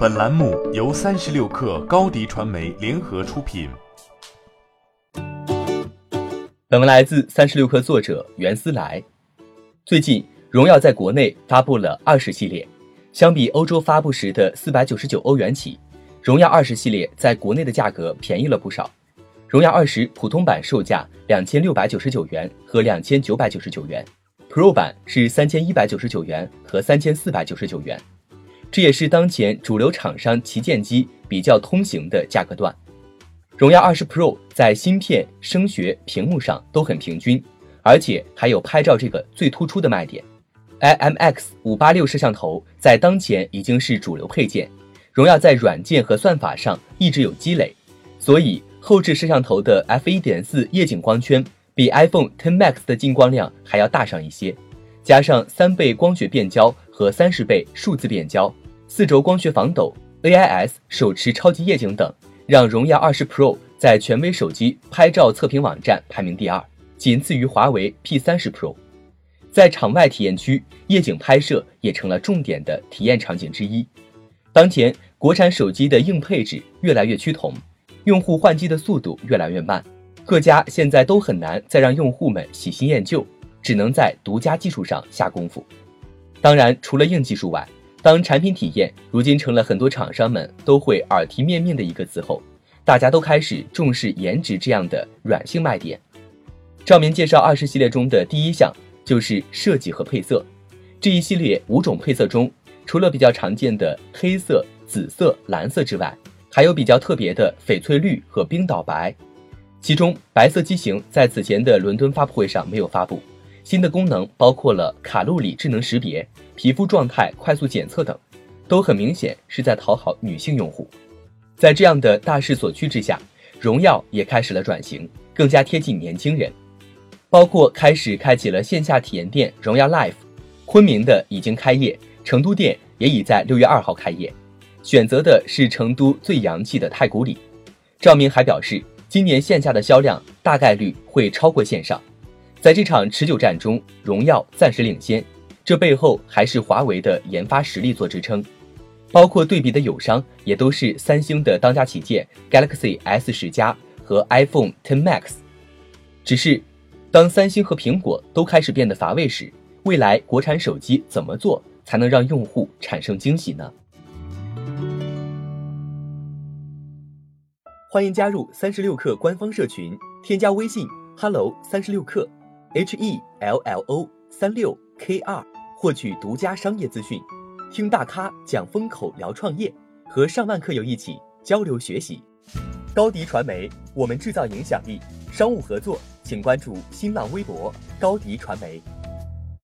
本栏目由三十六氪高低传媒联合出品。本文来自三十六氪作者袁思来。最近，荣耀在国内发布了二十系列，相比欧洲发布时的四百九十九欧元起，荣耀二十系列在国内的价格便宜了不少。荣耀二十普通版售价两千六百九十九元和两千九百九十九元，Pro 版是三千一百九十九元和三千四百九十九元。这也是当前主流厂商旗舰机比较通行的价格段。荣耀20 Pro 在芯片、声学、屏幕上都很平均，而且还有拍照这个最突出的卖点。IMX 586摄像头在当前已经是主流配件。荣耀在软件和算法上一直有积累，所以后置摄像头的 f1.4 夜景光圈比 iPhone Ten Max 的进光量还要大上一些，加上三倍光学变焦和三十倍数字变焦。四轴光学防抖，AIS 手持超级夜景等，让荣耀20 Pro 在权威手机拍照测评网站排名第二，仅次于华为 P30 Pro。在场外体验区，夜景拍摄也成了重点的体验场景之一。当前国产手机的硬配置越来越趋同，用户换机的速度越来越慢，各家现在都很难再让用户们喜新厌旧，只能在独家技术上下功夫。当然，除了硬技术外，当产品体验如今成了很多厂商们都会耳提面命的一个词后，大家都开始重视颜值这样的软性卖点。照明介绍二十系列中的第一项就是设计和配色。这一系列五种配色中，除了比较常见的黑色、紫色、蓝色之外，还有比较特别的翡翠绿和冰岛白。其中白色机型在此前的伦敦发布会上没有发布。新的功能包括了卡路里智能识别、皮肤状态快速检测等，都很明显是在讨好女性用户。在这样的大势所趋之下，荣耀也开始了转型，更加贴近年轻人。包括开始开启了线下体验店荣耀 Life，昆明的已经开业，成都店也已在六月二号开业，选择的是成都最洋气的太古里。赵明还表示，今年线下的销量大概率会超过线上。在这场持久战中，荣耀暂时领先，这背后还是华为的研发实力做支撑。包括对比的友商也都是三星的当家旗舰 Galaxy S 十加和 iPhone X Max。只是，当三星和苹果都开始变得乏味时，未来国产手机怎么做才能让用户产生惊喜呢？欢迎加入三十六氪官方社群，添加微信 hello 三十六氪。H E L L O 三六 K 二，获取独家商业资讯，听大咖讲风口，聊创业，和上万客友一起交流学习。高迪传媒，我们制造影响力。商务合作，请关注新浪微博高迪传媒。